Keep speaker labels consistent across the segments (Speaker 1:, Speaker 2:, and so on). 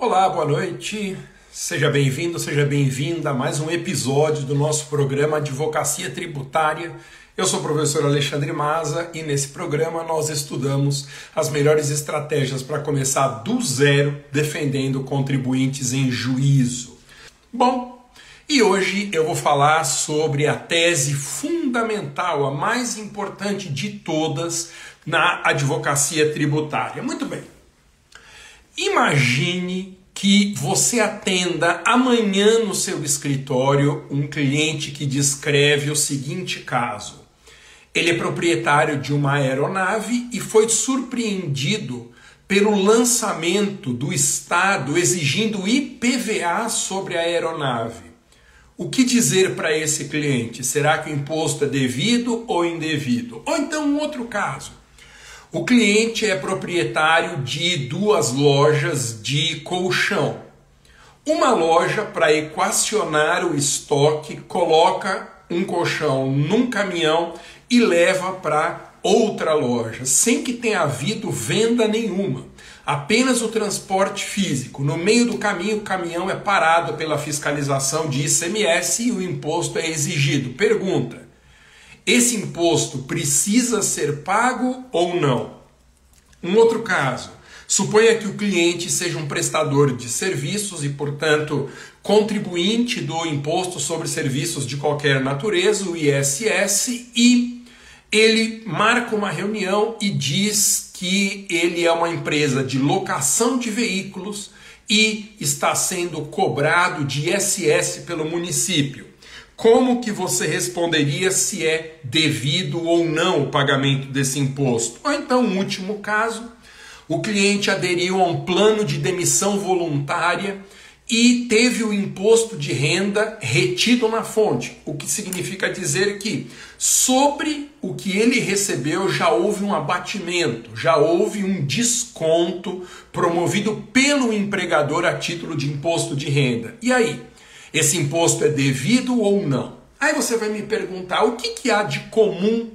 Speaker 1: Olá, boa noite. Seja bem-vindo, seja bem-vinda a mais um episódio do nosso programa Advocacia Tributária. Eu sou o professor Alexandre Maza e nesse programa nós estudamos as melhores estratégias para começar do zero defendendo contribuintes em juízo. Bom, e hoje eu vou falar sobre a tese fundamental, a mais importante de todas na advocacia tributária. Muito bem. Imagine que você atenda amanhã no seu escritório um cliente que descreve o seguinte caso. Ele é proprietário de uma aeronave e foi surpreendido pelo lançamento do Estado exigindo IPVA sobre a aeronave. O que dizer para esse cliente? Será que o imposto é devido ou indevido? Ou então um outro caso. O cliente é proprietário de duas lojas de colchão. Uma loja, para equacionar o estoque, coloca um colchão num caminhão e leva para outra loja, sem que tenha havido venda nenhuma. Apenas o transporte físico. No meio do caminho, o caminhão é parado pela fiscalização de ICMS e o imposto é exigido. Pergunta: esse imposto precisa ser pago ou não? Um outro caso, suponha que o cliente seja um prestador de serviços e, portanto, contribuinte do imposto sobre serviços de qualquer natureza, o ISS, e ele marca uma reunião e diz que ele é uma empresa de locação de veículos e está sendo cobrado de ISS pelo município. Como que você responderia se é devido ou não o pagamento desse imposto? Ou então, último caso, o cliente aderiu a um plano de demissão voluntária e teve o imposto de renda retido na fonte, o que significa dizer que sobre o que ele recebeu já houve um abatimento, já houve um desconto promovido pelo empregador a título de imposto de renda. E aí? Esse imposto é devido ou não? Aí você vai me perguntar o que, que há de comum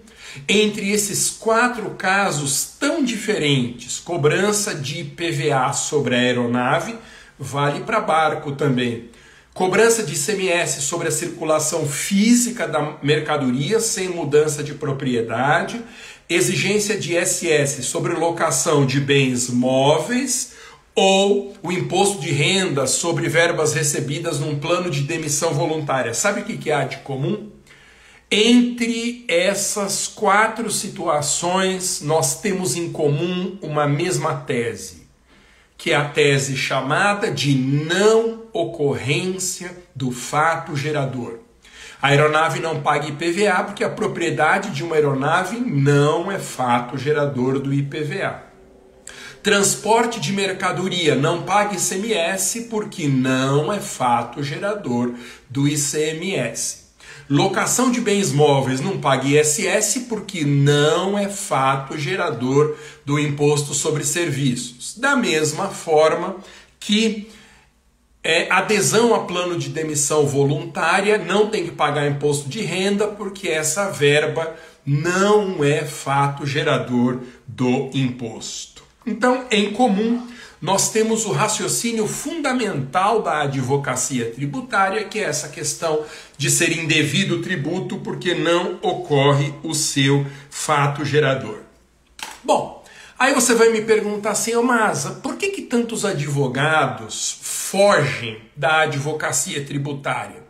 Speaker 1: entre esses quatro casos tão diferentes? Cobrança de IPVA sobre a aeronave vale para barco também. Cobrança de ICMS sobre a circulação física da mercadoria sem mudança de propriedade. Exigência de ISS sobre locação de bens móveis ou o imposto de renda sobre verbas recebidas num plano de demissão voluntária. Sabe o que há de comum? Entre essas quatro situações, nós temos em comum uma mesma tese, que é a tese chamada de não ocorrência do fato gerador. A aeronave não paga IPVA porque a propriedade de uma aeronave não é fato gerador do IPVA. Transporte de mercadoria não paga ICMS porque não é fato gerador do ICMS. Locação de bens móveis não paga ISS porque não é fato gerador do imposto sobre serviços. Da mesma forma que é, adesão a plano de demissão voluntária não tem que pagar imposto de renda porque essa verba não é fato gerador do imposto. Então, em comum, nós temos o raciocínio fundamental da advocacia tributária, que é essa questão de ser indevido o tributo porque não ocorre o seu fato gerador. Bom, aí você vai me perguntar assim, oh, Masa, por que, que tantos advogados fogem da advocacia tributária?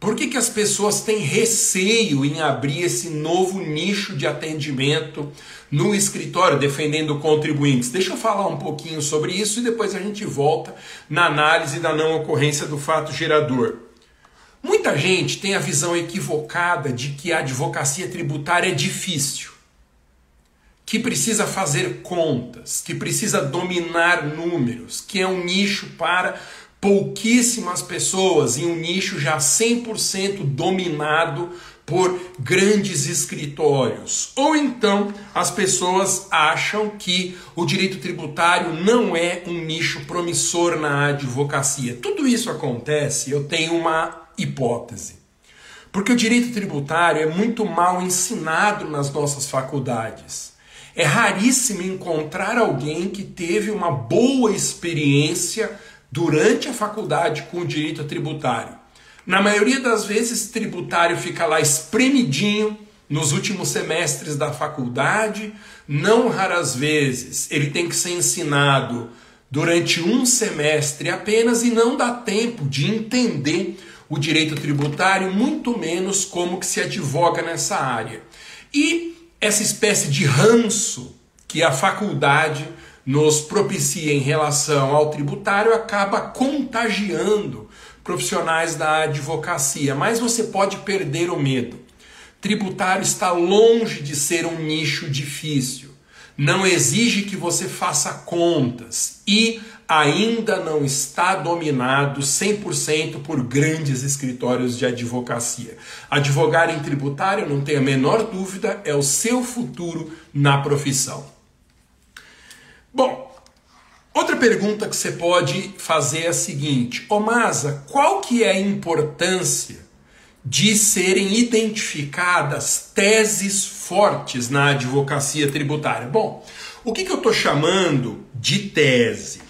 Speaker 1: Por que, que as pessoas têm receio em abrir esse novo nicho de atendimento no escritório, defendendo contribuintes? Deixa eu falar um pouquinho sobre isso e depois a gente volta na análise da não ocorrência do fato gerador. Muita gente tem a visão equivocada de que a advocacia tributária é difícil, que precisa fazer contas, que precisa dominar números, que é um nicho para pouquíssimas pessoas em um nicho já 100% dominado por grandes escritórios. Ou então as pessoas acham que o direito tributário não é um nicho promissor na advocacia. Tudo isso acontece, eu tenho uma hipótese. Porque o direito tributário é muito mal ensinado nas nossas faculdades. É raríssimo encontrar alguém que teve uma boa experiência durante a faculdade com direito tributário. Na maioria das vezes, tributário fica lá espremidinho nos últimos semestres da faculdade, não raras vezes ele tem que ser ensinado durante um semestre apenas e não dá tempo de entender o direito tributário, muito menos como que se advoga nessa área. E essa espécie de ranço que a faculdade nos propicia em relação ao tributário acaba contagiando profissionais da advocacia, mas você pode perder o medo. Tributário está longe de ser um nicho difícil. Não exige que você faça contas e ainda não está dominado 100% por grandes escritórios de advocacia. Advogar em tributário, não tenho a menor dúvida, é o seu futuro na profissão. Bom, outra pergunta que você pode fazer é a seguinte: Ô Masa, qual que é a importância de serem identificadas teses fortes na advocacia tributária. Bom, o que, que eu estou chamando de tese?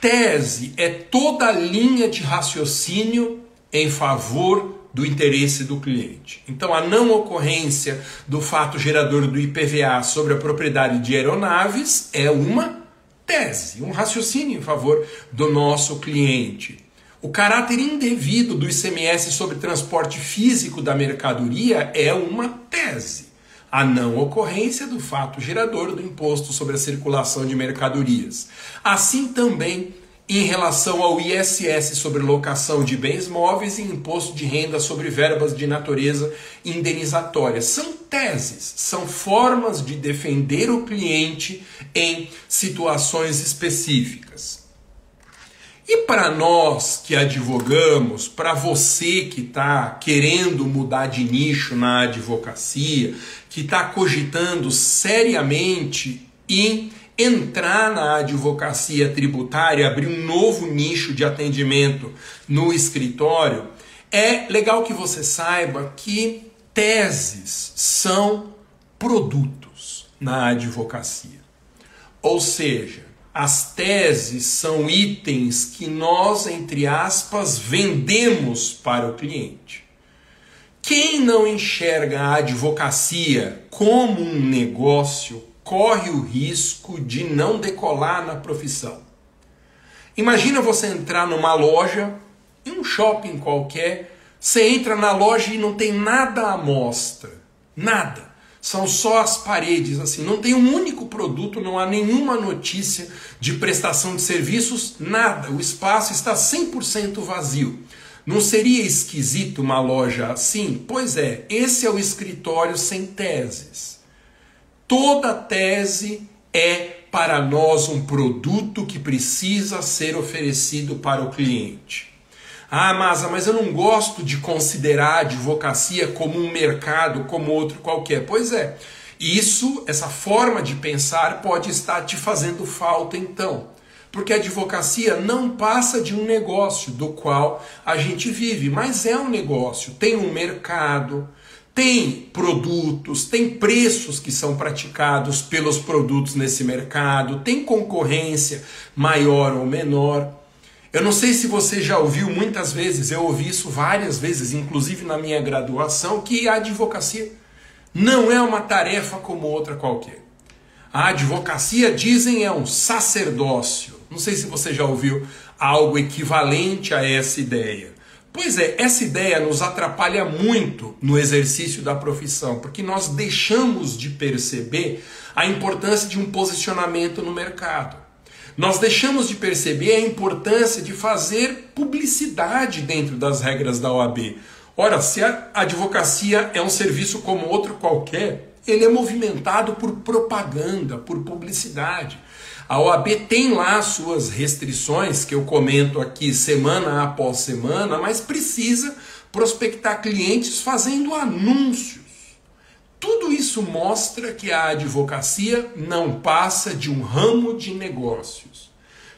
Speaker 1: Tese é toda a linha de raciocínio em favor do interesse do cliente. Então, a não ocorrência do fato gerador do IPVA sobre a propriedade de aeronaves é uma tese, um raciocínio em favor do nosso cliente. O caráter indevido do ICMS sobre transporte físico da mercadoria é uma tese. A não ocorrência do fato gerador do imposto sobre a circulação de mercadorias. Assim também em relação ao ISS sobre locação de bens móveis e imposto de renda sobre verbas de natureza indenizatória. São teses, são formas de defender o cliente em situações específicas. E para nós que advogamos, para você que está querendo mudar de nicho na advocacia, que está cogitando seriamente em entrar na advocacia tributária, abrir um novo nicho de atendimento no escritório, é legal que você saiba que teses são produtos na advocacia. Ou seja, as teses são itens que nós, entre aspas, vendemos para o cliente. Quem não enxerga a advocacia como um negócio corre o risco de não decolar na profissão. Imagina você entrar numa loja, em um shopping qualquer, você entra na loja e não tem nada à mostra. Nada. São só as paredes, assim, não tem um único produto, não há nenhuma notícia de prestação de serviços, nada. O espaço está 100% vazio. Não seria esquisito uma loja assim? Pois é, esse é o escritório sem teses. Toda tese é para nós um produto que precisa ser oferecido para o cliente. Ah, Masa, mas eu não gosto de considerar a advocacia como um mercado, como outro qualquer. Pois é, isso, essa forma de pensar pode estar te fazendo falta então. Porque a advocacia não passa de um negócio do qual a gente vive, mas é um negócio, tem um mercado, tem produtos, tem preços que são praticados pelos produtos nesse mercado, tem concorrência maior ou menor. Eu não sei se você já ouviu muitas vezes, eu ouvi isso várias vezes, inclusive na minha graduação, que a advocacia não é uma tarefa como outra qualquer. A advocacia, dizem, é um sacerdócio. Não sei se você já ouviu algo equivalente a essa ideia. Pois é, essa ideia nos atrapalha muito no exercício da profissão, porque nós deixamos de perceber a importância de um posicionamento no mercado. Nós deixamos de perceber a importância de fazer publicidade dentro das regras da OAB. Ora, se a advocacia é um serviço como outro qualquer, ele é movimentado por propaganda, por publicidade. A OAB tem lá suas restrições, que eu comento aqui semana após semana, mas precisa prospectar clientes fazendo anúncios. Tudo isso mostra que a advocacia não passa de um ramo de negócios.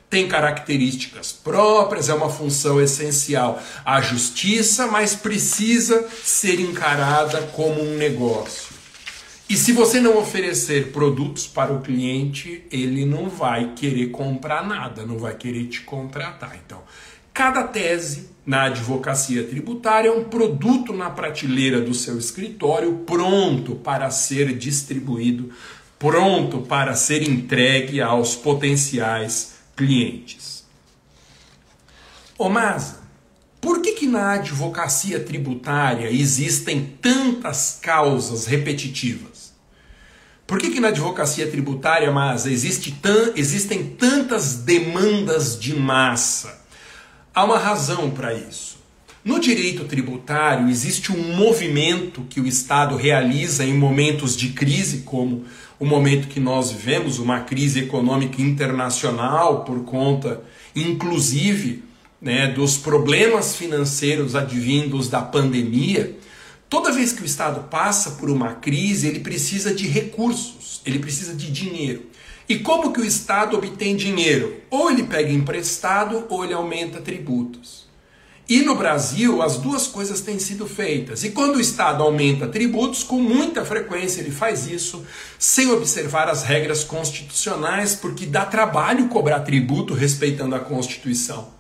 Speaker 1: Tem características próprias, é uma função essencial à justiça, mas precisa ser encarada como um negócio. E se você não oferecer produtos para o cliente, ele não vai querer comprar nada, não vai querer te contratar. Então, cada tese na advocacia tributária é um produto na prateleira do seu escritório pronto para ser distribuído, pronto para ser entregue aos potenciais clientes. Ô Masa, por que, que na advocacia tributária existem tantas causas repetitivas? Por que, que na advocacia tributária, Masa, existe tan, existem tantas demandas de massa? Há uma razão para isso. No direito tributário existe um movimento que o Estado realiza em momentos de crise, como o momento que nós vivemos, uma crise econômica internacional por conta, inclusive, né, dos problemas financeiros advindos da pandemia, toda vez que o Estado passa por uma crise, ele precisa de recursos, ele precisa de dinheiro. E como que o Estado obtém dinheiro? Ou ele pega emprestado ou ele aumenta tributos. E no Brasil, as duas coisas têm sido feitas. E quando o Estado aumenta tributos, com muita frequência ele faz isso sem observar as regras constitucionais, porque dá trabalho cobrar tributo respeitando a Constituição.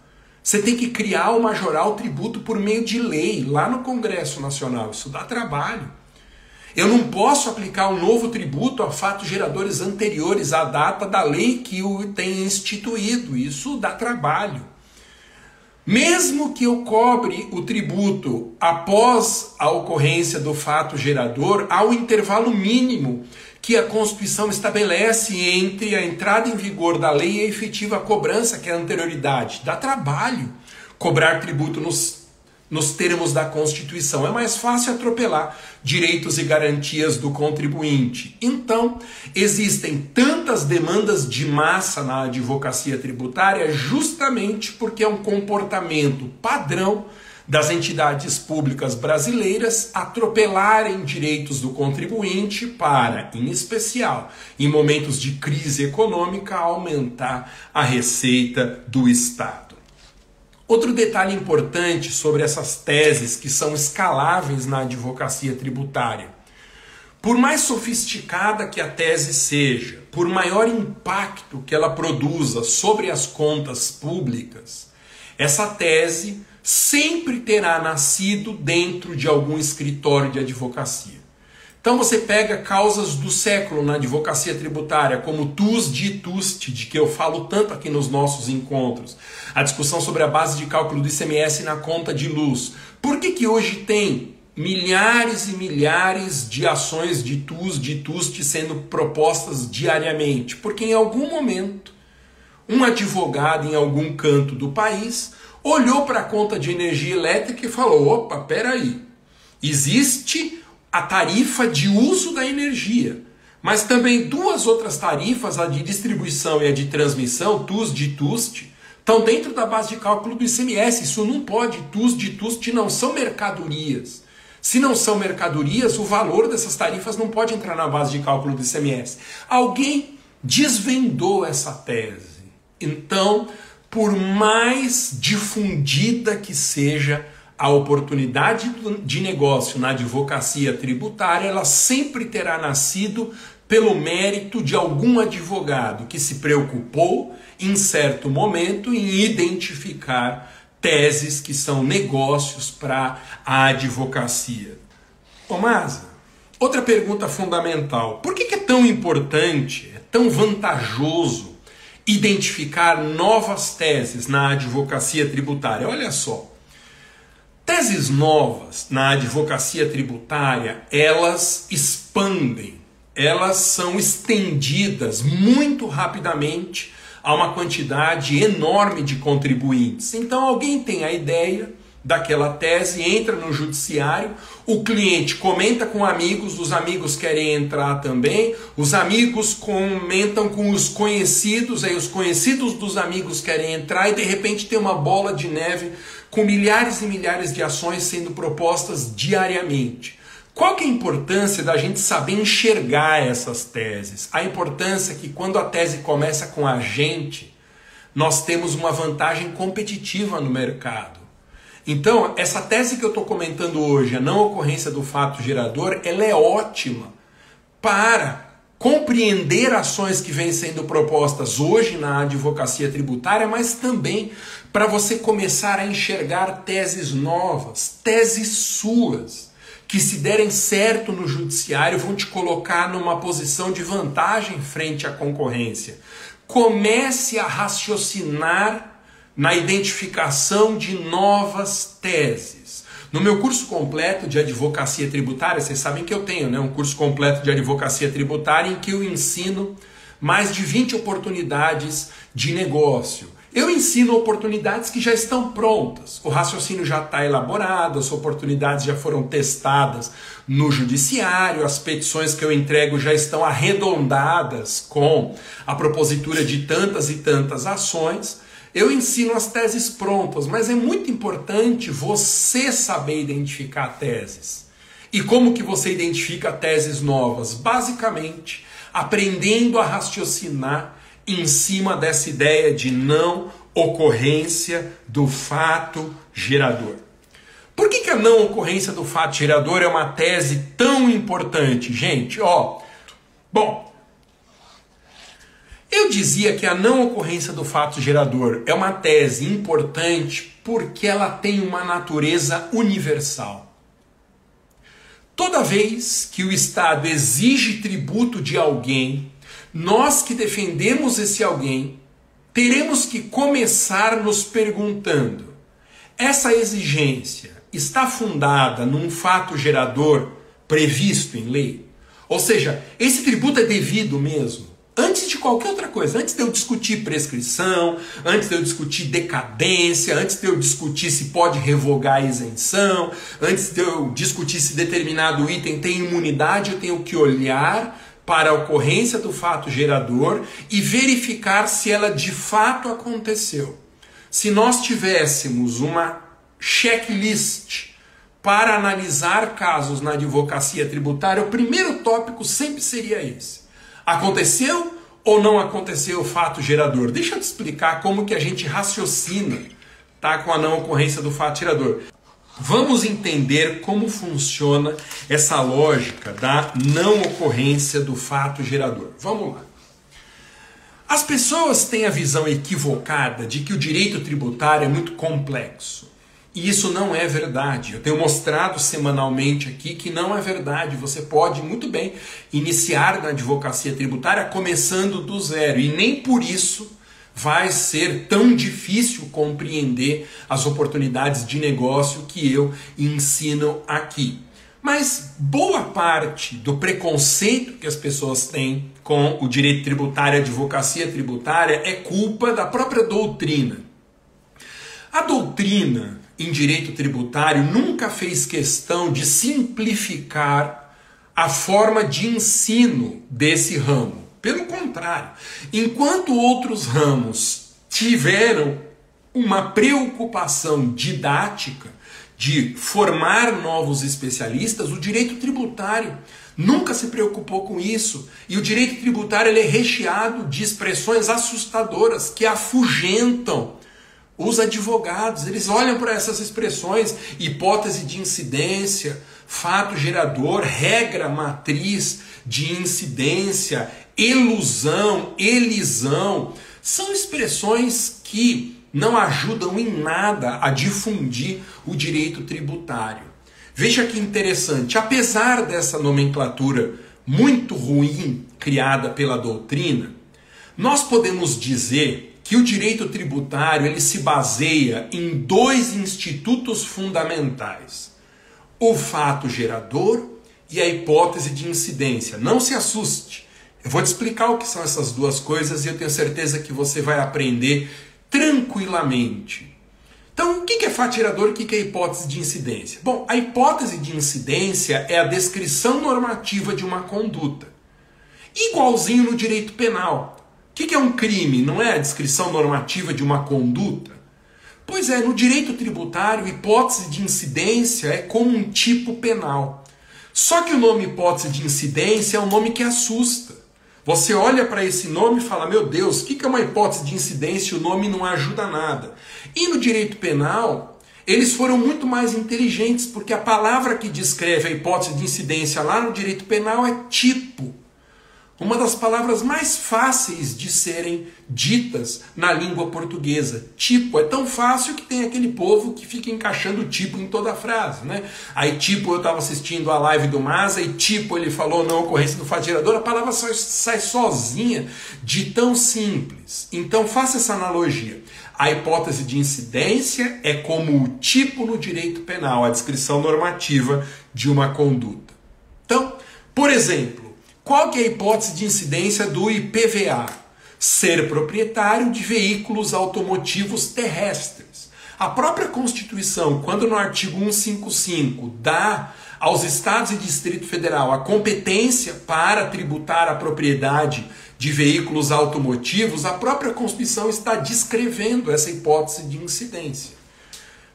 Speaker 1: Você tem que criar ou majorar o tributo por meio de lei lá no Congresso Nacional. Isso dá trabalho. Eu não posso aplicar um novo tributo a fatos geradores anteriores à data da lei que o tem instituído. Isso dá trabalho. Mesmo que eu cobre o tributo após a ocorrência do fato gerador, há um intervalo mínimo que a Constituição estabelece entre a entrada em vigor da lei e a efetiva cobrança, que é a anterioridade. Dá trabalho cobrar tributo nos, nos termos da Constituição. É mais fácil atropelar direitos e garantias do contribuinte. Então, existem tantas demandas de massa na advocacia tributária justamente porque é um comportamento padrão das entidades públicas brasileiras atropelarem direitos do contribuinte para, em especial, em momentos de crise econômica, aumentar a receita do Estado. Outro detalhe importante sobre essas teses que são escaláveis na advocacia tributária. Por mais sofisticada que a tese seja, por maior impacto que ela produza sobre as contas públicas, essa tese sempre terá nascido dentro de algum escritório de advocacia. Então você pega causas do século na advocacia tributária, como tus de tuste, de que eu falo tanto aqui nos nossos encontros, a discussão sobre a base de cálculo do ICMS na conta de luz. Por que, que hoje tem milhares e milhares de ações de tus de tuste sendo propostas diariamente? Porque em algum momento um advogado em algum canto do país olhou para a conta de energia elétrica e falou: opa, peraí, existe a tarifa de uso da energia, mas também duas outras tarifas, a de distribuição e a de transmissão, TUS de TUST, estão dentro da base de cálculo do ICMS. Isso não pode, TUS de TUST não são mercadorias. Se não são mercadorias, o valor dessas tarifas não pode entrar na base de cálculo do ICMS. Alguém desvendou essa tese. Então, por mais difundida que seja a oportunidade de negócio na advocacia tributária, ela sempre terá nascido pelo mérito de algum advogado que se preocupou em certo momento em identificar teses que são negócios para a advocacia. Tomasa, outra pergunta fundamental: por que é tão importante, é tão vantajoso identificar novas teses na advocacia tributária. Olha só. Teses novas na advocacia tributária, elas expandem, elas são estendidas muito rapidamente a uma quantidade enorme de contribuintes. Então alguém tem a ideia daquela tese, entra no judiciário, o cliente comenta com amigos, os amigos querem entrar também, os amigos comentam com os conhecidos, aí os conhecidos dos amigos querem entrar e de repente tem uma bola de neve com milhares e milhares de ações sendo propostas diariamente. Qual que é a importância da gente saber enxergar essas teses? A importância é que quando a tese começa com a gente, nós temos uma vantagem competitiva no mercado. Então, essa tese que eu estou comentando hoje, a não ocorrência do fato gerador, ela é ótima para compreender ações que vêm sendo propostas hoje na advocacia tributária, mas também para você começar a enxergar teses novas, teses suas, que se derem certo no judiciário vão te colocar numa posição de vantagem frente à concorrência. Comece a raciocinar na identificação de novas teses. No meu curso completo de advocacia tributária, vocês sabem que eu tenho né, um curso completo de advocacia tributária em que eu ensino mais de 20 oportunidades de negócio. Eu ensino oportunidades que já estão prontas. O raciocínio já está elaborado, as oportunidades já foram testadas no judiciário, as petições que eu entrego já estão arredondadas com a propositura de tantas e tantas ações. Eu ensino as teses prontas, mas é muito importante você saber identificar teses. E como que você identifica teses novas? Basicamente, aprendendo a raciocinar em cima dessa ideia de não ocorrência do fato gerador. Por que, que a não ocorrência do fato gerador é uma tese tão importante, gente? Ó, bom, eu dizia que a não ocorrência do fato gerador é uma tese importante porque ela tem uma natureza universal. Toda vez que o Estado exige tributo de alguém, nós que defendemos esse alguém teremos que começar nos perguntando: essa exigência está fundada num fato gerador previsto em lei? Ou seja, esse tributo é devido mesmo? Antes de qualquer outra coisa, antes de eu discutir prescrição, antes de eu discutir decadência, antes de eu discutir se pode revogar a isenção, antes de eu discutir se determinado item tem imunidade, eu tenho que olhar para a ocorrência do fato gerador e verificar se ela de fato aconteceu. Se nós tivéssemos uma checklist para analisar casos na advocacia tributária, o primeiro tópico sempre seria esse Aconteceu ou não aconteceu o fato gerador? Deixa eu te explicar como que a gente raciocina tá, com a não ocorrência do fato gerador. Vamos entender como funciona essa lógica da não ocorrência do fato gerador. Vamos lá. As pessoas têm a visão equivocada de que o direito tributário é muito complexo. E isso não é verdade. Eu tenho mostrado semanalmente aqui que não é verdade. Você pode muito bem iniciar na advocacia tributária começando do zero. E nem por isso vai ser tão difícil compreender as oportunidades de negócio que eu ensino aqui. Mas boa parte do preconceito que as pessoas têm com o direito tributário, a advocacia tributária, é culpa da própria doutrina. A doutrina em direito tributário nunca fez questão de simplificar a forma de ensino desse ramo. Pelo contrário, enquanto outros ramos tiveram uma preocupação didática de formar novos especialistas, o direito tributário nunca se preocupou com isso. E o direito tributário é recheado de expressões assustadoras que afugentam os advogados, eles olham para essas expressões, hipótese de incidência, fato gerador, regra matriz de incidência, ilusão, elisão, são expressões que não ajudam em nada a difundir o direito tributário. Veja que interessante, apesar dessa nomenclatura muito ruim criada pela doutrina, nós podemos dizer que o direito tributário ele se baseia em dois institutos fundamentais: o fato gerador e a hipótese de incidência. Não se assuste. Eu vou te explicar o que são essas duas coisas e eu tenho certeza que você vai aprender tranquilamente. Então, o que é fato gerador e o que é hipótese de incidência? Bom, a hipótese de incidência é a descrição normativa de uma conduta. Igualzinho no direito penal. O que, é um crime? Não é a descrição normativa de uma conduta? Pois é, no direito tributário, hipótese de incidência é como um tipo penal. Só que o nome hipótese de incidência é um nome que assusta. Você olha para esse nome e fala: Meu Deus, o que é uma hipótese de incidência? O nome não ajuda nada. E no direito penal, Eles foram muito mais inteligentes, porque a palavra que descreve a hipótese de incidência lá no direito penal é tipo uma das palavras mais fáceis de serem ditas na língua portuguesa. Tipo, é tão fácil que tem aquele povo que fica encaixando tipo em toda a frase, né? Aí tipo, eu estava assistindo a live do Maza e tipo, ele falou na ocorrência do fatirador, a palavra sai, sai sozinha de tão simples. Então faça essa analogia. A hipótese de incidência é como o tipo no direito penal, a descrição normativa de uma conduta. Então, por exemplo, qual que é a hipótese de incidência do IPVA? Ser proprietário de veículos automotivos terrestres. A própria Constituição, quando no artigo 155 dá aos estados e Distrito Federal a competência para tributar a propriedade de veículos automotivos, a própria Constituição está descrevendo essa hipótese de incidência.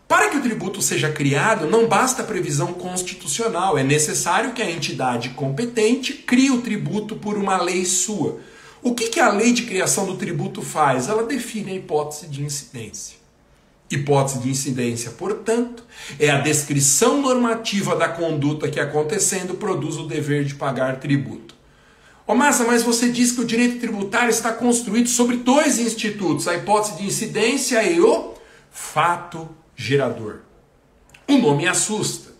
Speaker 1: Para que o tributo seja criado, não basta previsão constitucional, é necessário que a entidade competente crie o tributo por uma lei sua. O que, que a lei de criação do tributo faz? Ela define a hipótese de incidência. Hipótese de incidência, portanto, é a descrição normativa da conduta que acontecendo produz o dever de pagar tributo. Ô Massa, mas você diz que o direito tributário está construído sobre dois institutos, a hipótese de incidência e o fato gerador. O nome assusta.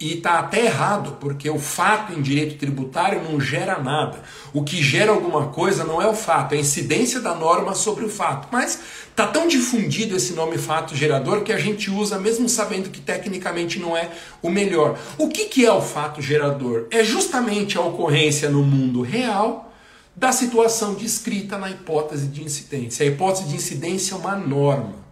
Speaker 1: E está até errado, porque o fato em direito tributário não gera nada. O que gera alguma coisa não é o fato, é a incidência da norma sobre o fato. Mas está tão difundido esse nome fato gerador que a gente usa mesmo sabendo que tecnicamente não é o melhor. O que, que é o fato gerador? É justamente a ocorrência no mundo real da situação descrita na hipótese de incidência. A hipótese de incidência é uma norma.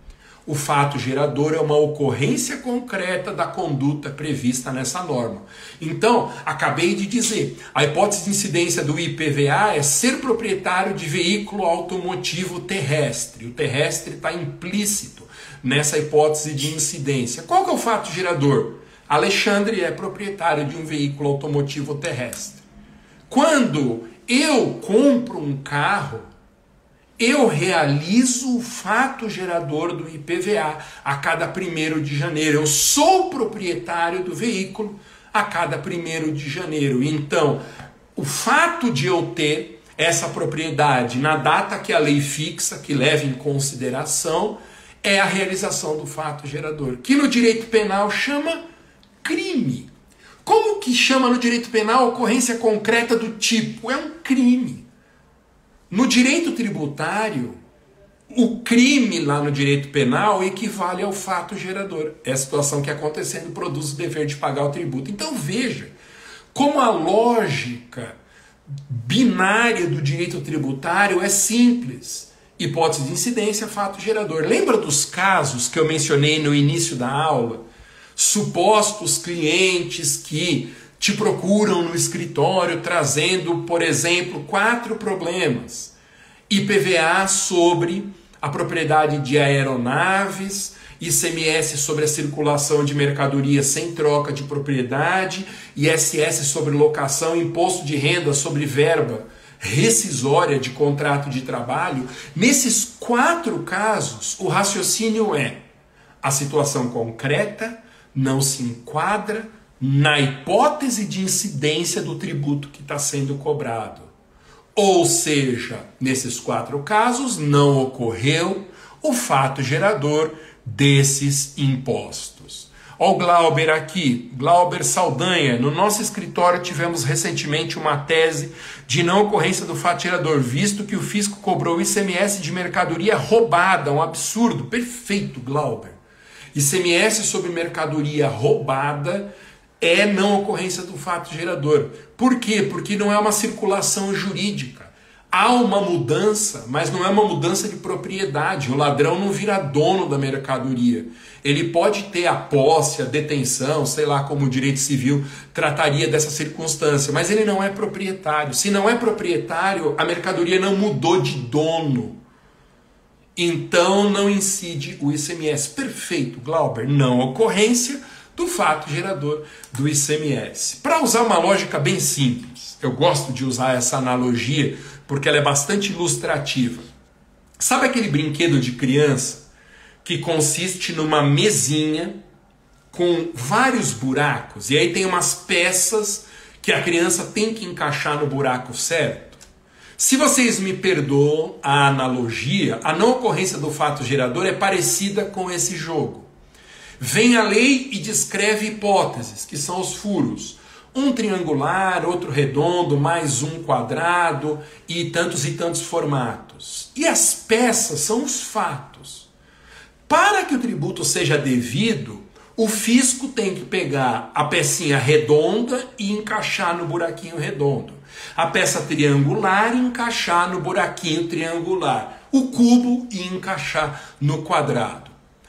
Speaker 1: O fato gerador é uma ocorrência concreta da conduta prevista nessa norma. Então, acabei de dizer, a hipótese de incidência do IPVA é ser proprietário de veículo automotivo terrestre. O terrestre está implícito nessa hipótese de incidência. Qual que é o fato gerador? Alexandre é proprietário de um veículo automotivo terrestre. Quando eu compro um carro, eu realizo o fato gerador do IPVA a cada primeiro de janeiro. Eu sou proprietário do veículo a cada primeiro de janeiro. Então, o fato de eu ter essa propriedade na data que a lei fixa, que leva em consideração, é a realização do fato gerador, que no direito penal chama crime. Como que chama no direito penal ocorrência concreta do tipo? É um crime. No direito tributário, o crime lá no direito penal equivale ao fato gerador. É a situação que acontecendo produz o dever de pagar o tributo. Então veja como a lógica binária do direito tributário é simples. Hipótese de incidência, fato gerador. Lembra dos casos que eu mencionei no início da aula? Supostos clientes que te procuram no escritório trazendo, por exemplo, quatro problemas. IPVA sobre a propriedade de aeronaves, ICMS sobre a circulação de mercadoria sem troca de propriedade, ISS sobre locação, imposto de renda sobre verba rescisória de contrato de trabalho. Nesses quatro casos, o raciocínio é: a situação concreta não se enquadra na hipótese de incidência do tributo que está sendo cobrado. Ou seja, nesses quatro casos não ocorreu o fato gerador desses impostos. Olha o Glauber aqui, Glauber Saldanha. No nosso escritório tivemos recentemente uma tese de não ocorrência do fato gerador, visto que o fisco cobrou ICMS de mercadoria roubada, um absurdo. Perfeito, Glauber. ICMS sobre mercadoria roubada é não ocorrência do fato gerador. Por quê? Porque não é uma circulação jurídica. Há uma mudança, mas não é uma mudança de propriedade. O ladrão não vira dono da mercadoria. Ele pode ter a posse, a detenção, sei lá como o direito civil trataria dessa circunstância, mas ele não é proprietário. Se não é proprietário, a mercadoria não mudou de dono. Então não incide o ICMS. Perfeito, Glauber. Não ocorrência do fato gerador do ICMS. Para usar uma lógica bem simples, eu gosto de usar essa analogia porque ela é bastante ilustrativa. Sabe aquele brinquedo de criança que consiste numa mesinha com vários buracos, e aí tem umas peças que a criança tem que encaixar no buraco certo. Se vocês me perdoam a analogia, a não ocorrência do fato gerador é parecida com esse jogo. Vem a lei e descreve hipóteses, que são os furos. Um triangular, outro redondo, mais um quadrado e tantos e tantos formatos. E as peças são os fatos. Para que o tributo seja devido, o fisco tem que pegar a pecinha redonda e encaixar no buraquinho redondo. A peça triangular e encaixar no buraquinho triangular. O cubo e encaixar no quadrado.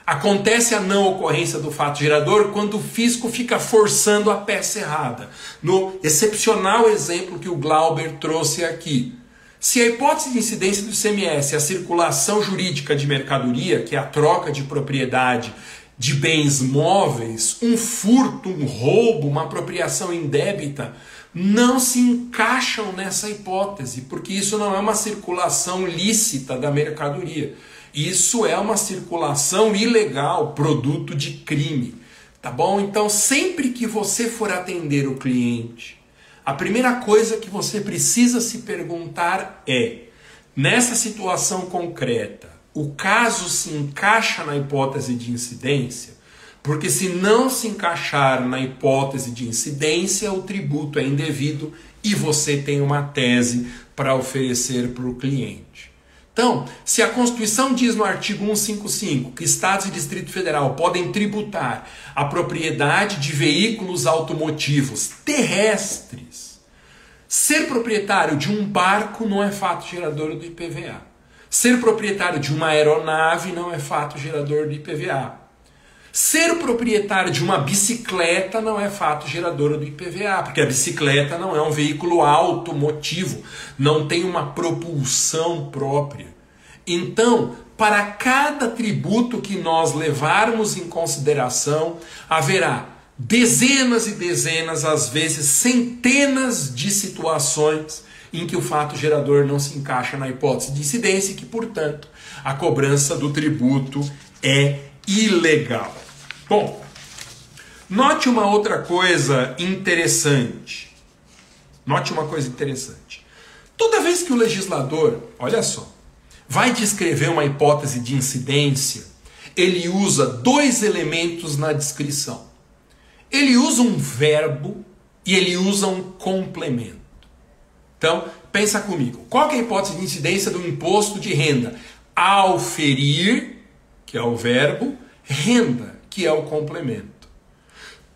Speaker 1: Acontece a não ocorrência do fato gerador quando o fisco fica forçando a peça errada. No excepcional exemplo que o Glauber trouxe aqui. Se a hipótese de incidência do ICMS é a circulação jurídica de mercadoria, que é a troca de propriedade de bens móveis, um furto, um roubo, uma apropriação indébita, não se encaixam nessa hipótese, porque isso não é uma circulação lícita da mercadoria. Isso é uma circulação ilegal, produto de crime. Tá bom? Então, sempre que você for atender o cliente, a primeira coisa que você precisa se perguntar é: nessa situação concreta, o caso se encaixa na hipótese de incidência? Porque se não se encaixar na hipótese de incidência, o tributo é indevido e você tem uma tese para oferecer para o cliente. Então, se a Constituição diz no artigo 155 que Estados e Distrito Federal podem tributar a propriedade de veículos automotivos terrestres, ser proprietário de um barco não é fato gerador do IPVA. Ser proprietário de uma aeronave não é fato gerador do IPVA. Ser proprietário de uma bicicleta não é fato gerador do IPVA, porque a bicicleta não é um veículo automotivo, não tem uma propulsão própria. Então, para cada tributo que nós levarmos em consideração, haverá dezenas e dezenas, às vezes centenas de situações em que o fato gerador não se encaixa na hipótese de incidência e que, portanto, a cobrança do tributo é ilegal. Bom, note uma outra coisa interessante. Note uma coisa interessante. Toda vez que o legislador, olha só, vai descrever uma hipótese de incidência, ele usa dois elementos na descrição. Ele usa um verbo e ele usa um complemento. Então, pensa comigo. Qual é a hipótese de incidência do imposto de renda? Auferir que é o verbo, renda, que é o complemento.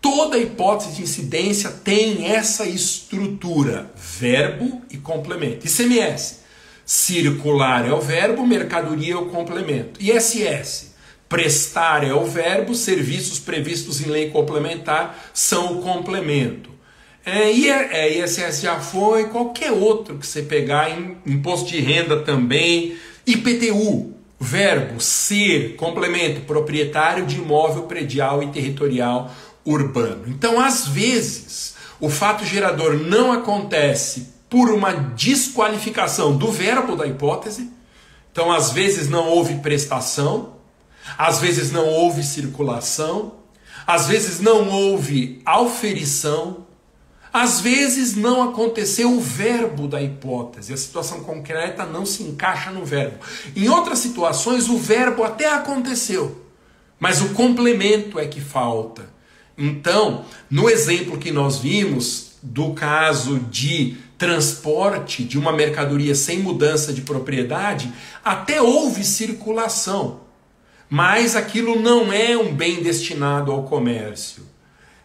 Speaker 1: Toda hipótese de incidência tem essa estrutura, verbo e complemento. ICMS, circular é o verbo, mercadoria é o complemento. ISS, prestar é o verbo, serviços previstos em lei complementar são o complemento. É, é, ISS já foi, qualquer outro que você pegar, imposto de renda também, IPTU, Verbo ser, complemento, proprietário de imóvel predial e territorial urbano. Então, às vezes, o fato gerador não acontece por uma desqualificação do verbo da hipótese. Então, às vezes não houve prestação, às vezes não houve circulação, às vezes não houve auferição, às vezes não aconteceu o verbo da hipótese, a situação concreta não se encaixa no verbo. Em outras situações, o verbo até aconteceu, mas o complemento é que falta. Então, no exemplo que nós vimos do caso de transporte de uma mercadoria sem mudança de propriedade, até houve circulação, mas aquilo não é um bem destinado ao comércio.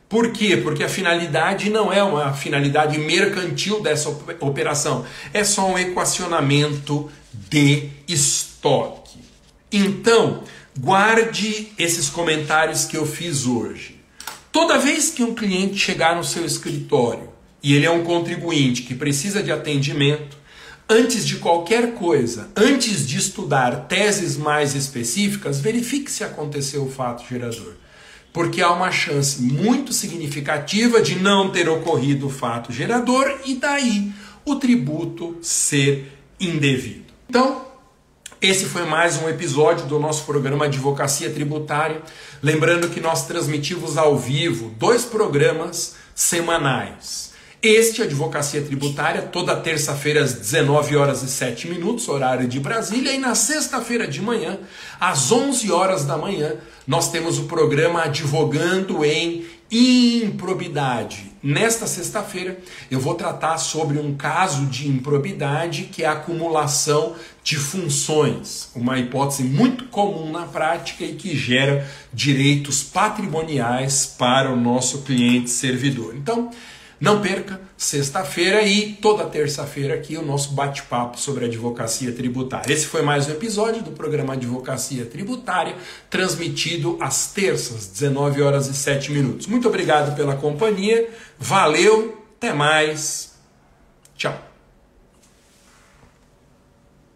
Speaker 1: Por quê? Porque a finalidade não é uma finalidade mercantil dessa operação, é só um equacionamento de estoque. Então, guarde esses comentários que eu fiz hoje. Toda vez que um cliente chegar no seu escritório e ele é um contribuinte que precisa de atendimento, antes de qualquer coisa, antes de estudar teses mais específicas, verifique se aconteceu o fato gerador porque há uma chance muito significativa de não ter ocorrido o fato gerador e daí o tributo ser indevido. Então, Esse foi mais um episódio do nosso programa Advocacia Tributária. Lembrando que nós transmitimos ao vivo dois programas semanais. Este Advocacia Tributária, toda terça-feira às 19 horas e 7 minutos, horário de Brasília, e na sexta-feira de manhã, às 11 horas da manhã, nós temos o programa Advogando em improbidade. Nesta sexta-feira eu vou tratar sobre um caso de improbidade que é a acumulação de funções, uma hipótese muito comum na prática e que gera direitos patrimoniais para o nosso cliente servidor. Então, não perca, sexta-feira e toda terça-feira aqui o nosso bate-papo sobre advocacia tributária. Esse foi mais um episódio do programa Advocacia Tributária, transmitido às terças, 19 horas e 7 minutos. Muito obrigado pela companhia, valeu, até mais, tchau.